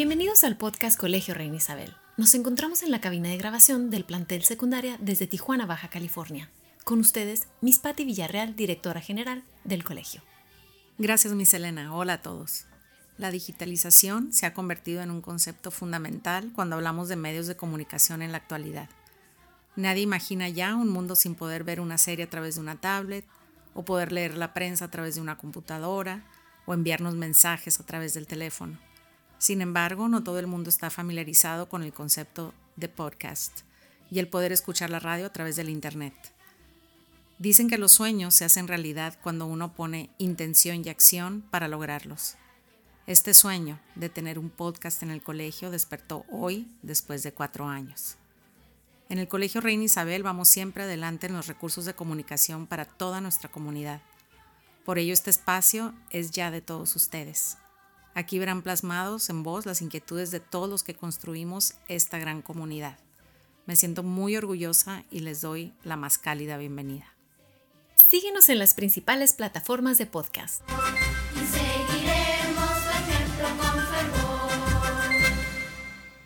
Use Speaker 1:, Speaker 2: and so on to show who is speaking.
Speaker 1: Bienvenidos al podcast Colegio Reina Isabel. Nos encontramos en la cabina de grabación del plantel secundaria desde Tijuana, Baja California. Con ustedes, Miss Patti Villarreal, directora general del colegio.
Speaker 2: Gracias, Miss Elena. Hola a todos. La digitalización se ha convertido en un concepto fundamental cuando hablamos de medios de comunicación en la actualidad. Nadie imagina ya un mundo sin poder ver una serie a través de una tablet, o poder leer la prensa a través de una computadora, o enviarnos mensajes a través del teléfono. Sin embargo, no todo el mundo está familiarizado con el concepto de podcast y el poder escuchar la radio a través del Internet. Dicen que los sueños se hacen realidad cuando uno pone intención y acción para lograrlos. Este sueño de tener un podcast en el colegio despertó hoy después de cuatro años. En el Colegio Reina Isabel vamos siempre adelante en los recursos de comunicación para toda nuestra comunidad. Por ello este espacio es ya de todos ustedes. Aquí verán plasmados en voz las inquietudes de todos los que construimos esta gran comunidad. Me siento muy orgullosa y les doy la más cálida bienvenida.
Speaker 1: Síguenos en las principales plataformas de podcast.